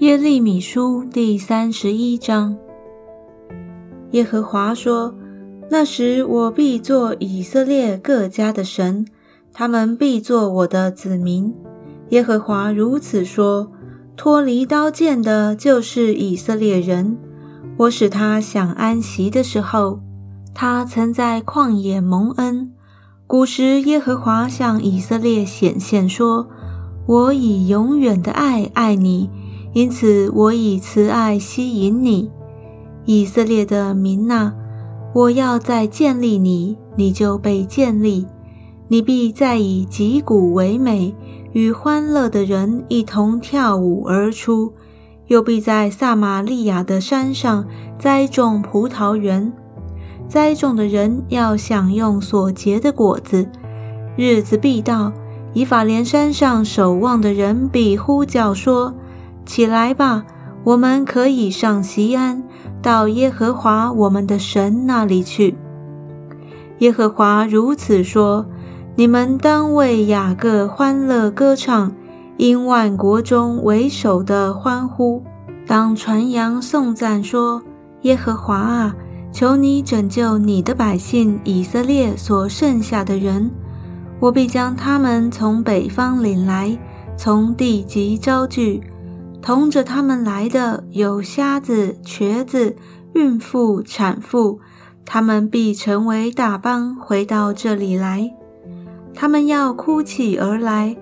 耶利米书第三十一章。耶和华说：“那时我必做以色列各家的神，他们必做我的子民。”耶和华如此说：“脱离刀剑的，就是以色列人。我使他享安息的时候，他曾在旷野蒙恩。古时，耶和华向以色列显现说：‘我以永远的爱爱你。’”因此，我以慈爱吸引你，以色列的民呐！我要再建立你，你就被建立。你必再以击鼓为美，与欢乐的人一同跳舞而出。又必在撒玛利亚的山上栽种葡萄园，栽种的人要享用所结的果子。日子必到，以法莲山上守望的人必呼叫说。起来吧，我们可以上西安，到耶和华我们的神那里去。耶和华如此说：你们当为雅各欢乐歌唱，因万国中为首的欢呼，当传扬颂赞说：耶和华啊，求你拯救你的百姓以色列所剩下的人，我必将他们从北方领来，从地极招聚。同着他们来的有瞎子、瘸子、孕妇、产妇，他们必成为大帮，回到这里来。他们要哭泣而来，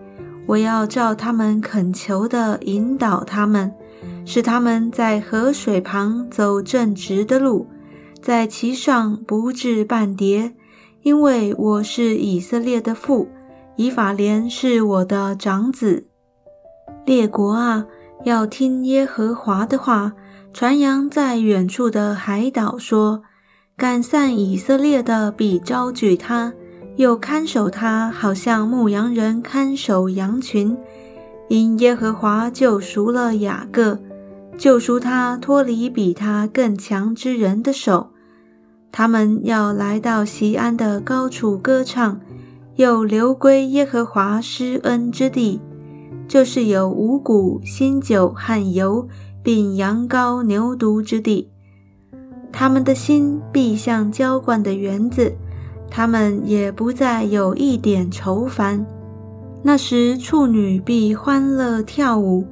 我要照他们恳求的引导他们，使他们在河水旁走正直的路，在其上不至半跌。因为我是以色列的父，以法莲是我的长子。列国啊！要听耶和华的话，传扬在远处的海岛说：赶散以色列的必招聚他，又看守他，好像牧羊人看守羊群。因耶和华救赎了雅各，救赎他脱离比他更强之人的手。他们要来到西安的高处歌唱，又流归耶和华施恩之地。就是有五谷、新酒和油，并羊羔、牛犊之地。他们的心必像浇灌的园子，他们也不再有一点愁烦。那时，处女必欢乐跳舞，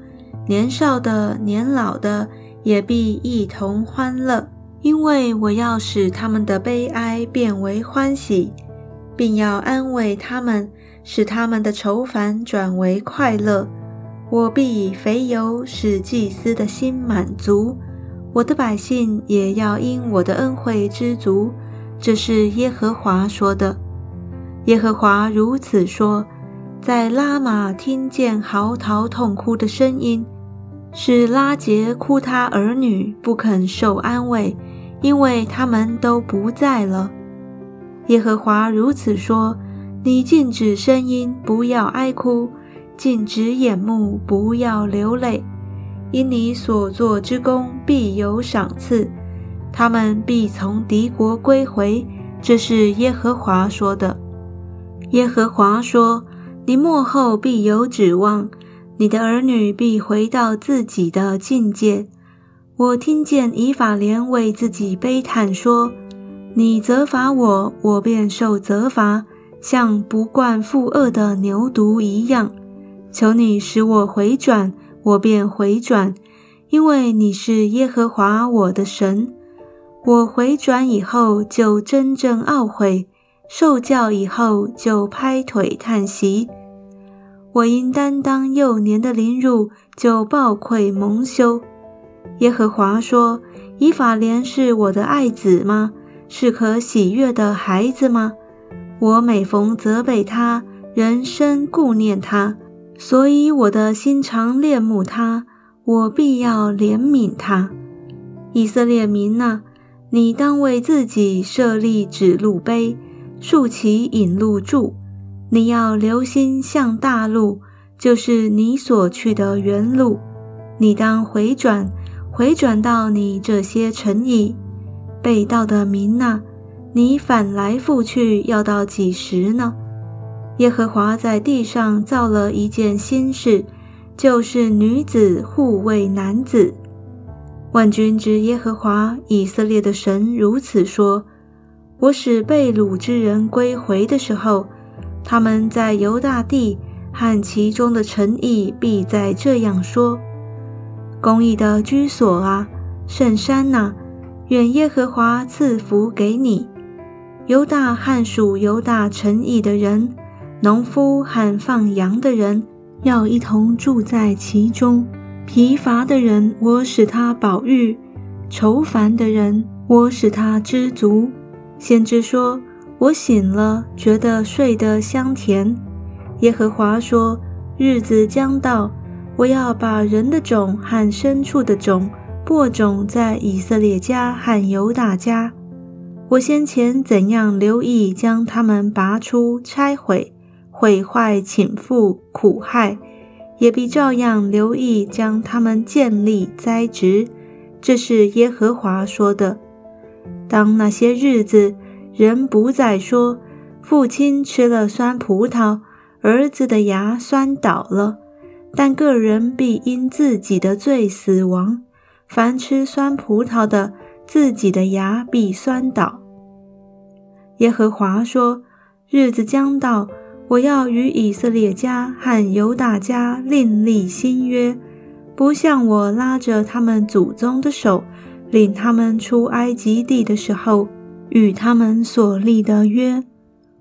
年少的、年老的也必一同欢乐，因为我要使他们的悲哀变为欢喜，并要安慰他们。使他们的愁烦转为快乐，我必以肥油使祭司的心满足，我的百姓也要因我的恩惠知足。这是耶和华说的。耶和华如此说：在拉玛听见嚎啕痛哭的声音，是拉杰哭他儿女不肯受安慰，因为他们都不在了。耶和华如此说。你禁止声音，不要哀哭；禁止眼目，不要流泪。因你所做之功必有赏赐，他们必从敌国归回。这是耶和华说的。耶和华说：“你幕后必有指望，你的儿女必回到自己的境界。”我听见以法莲为自己悲叹说：“你责罚我，我便受责罚。”像不惯负恶的牛犊一样，求你使我回转，我便回转，因为你是耶和华我的神。我回转以后就真正懊悔，受教以后就拍腿叹息。我因担当幼年的凌辱，就暴愧蒙羞。耶和华说：“以法莲是我的爱子吗？是可喜悦的孩子吗？”我每逢责备他，人生顾念他，所以我的心常恋慕他，我必要怜悯他。以色列民呐，你当为自己设立指路碑，竖起引路柱。你要留心向大路，就是你所去的原路。你当回转，回转到你这些诚意，被盗的民呐。你反来覆去要到几时呢？耶和华在地上造了一件新事，就是女子护卫男子。万军之耶和华以色列的神如此说：我使被掳之人归回的时候，他们在犹大地和其中的城邑必在这样说：公义的居所啊，圣山呐，愿耶和华赐福给你。犹大和属犹大城邑的人，农夫和放羊的人，要一同住在其中。疲乏的人，我使他饱育；愁烦的人，我使他知足。先知说：“我醒了，觉得睡得香甜。”耶和华说：“日子将到，我要把人的种和牲畜的种播种在以色列家和犹大家。”我先前怎样留意将他们拔出、拆毁、毁坏、倾覆、苦害，也必照样留意将他们建立、栽植。这是耶和华说的。当那些日子，人不再说：“父亲吃了酸葡萄，儿子的牙酸倒了。”但个人必因自己的罪死亡。凡吃酸葡萄的，自己的牙必酸倒。耶和华说：“日子将到，我要与以色列家和犹大家另立新约，不像我拉着他们祖宗的手，领他们出埃及地的时候与他们所立的约。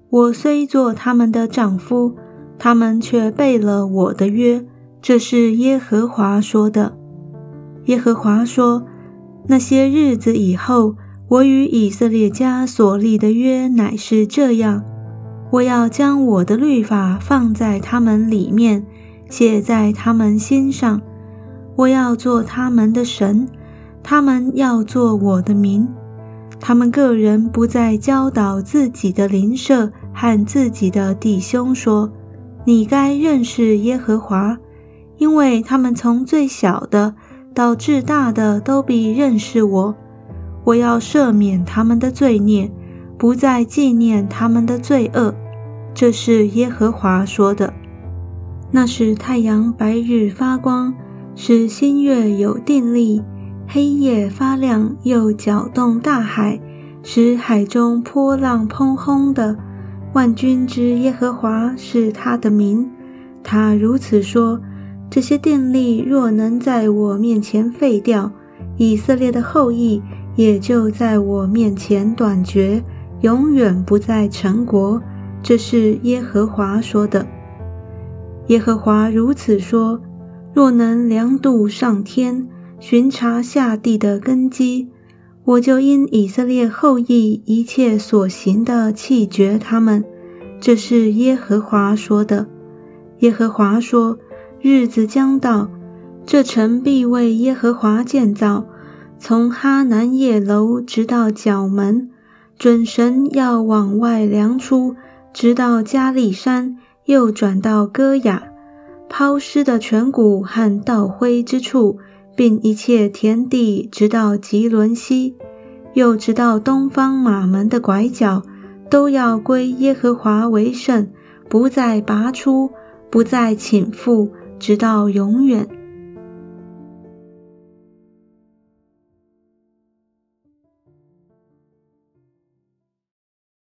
我虽做他们的丈夫，他们却背了我的约。”这是耶和华说的。耶和华说。那些日子以后，我与以色列家所立的约乃是这样：我要将我的律法放在他们里面，写在他们心上。我要做他们的神，他们要做我的民。他们个人不再教导自己的邻舍和自己的弟兄说：“你该认识耶和华，因为他们从最小的。”到至大的都必认识我，我要赦免他们的罪孽，不再纪念他们的罪恶。这是耶和华说的。那是太阳白日发光，使新月有定力；黑夜发亮，又搅动大海，使海中波浪砰轰的。万军之耶和华是他的名。他如此说。这些定力若能在我面前废掉，以色列的后裔也就在我面前断绝，永远不在成国。这是耶和华说的。耶和华如此说：若能量度上天，巡查下地的根基，我就因以色列后裔一切所行的弃绝他们。这是耶和华说的。耶和华说。日子将到，这城必为耶和华建造，从哈南叶楼直到角门，准神要往外量出，直到加利山，又转到戈雅，抛尸的泉谷和倒灰之处，并一切田地，直到吉伦西，又直到东方马门的拐角，都要归耶和华为圣，不再拔出，不再倾覆。直到永远。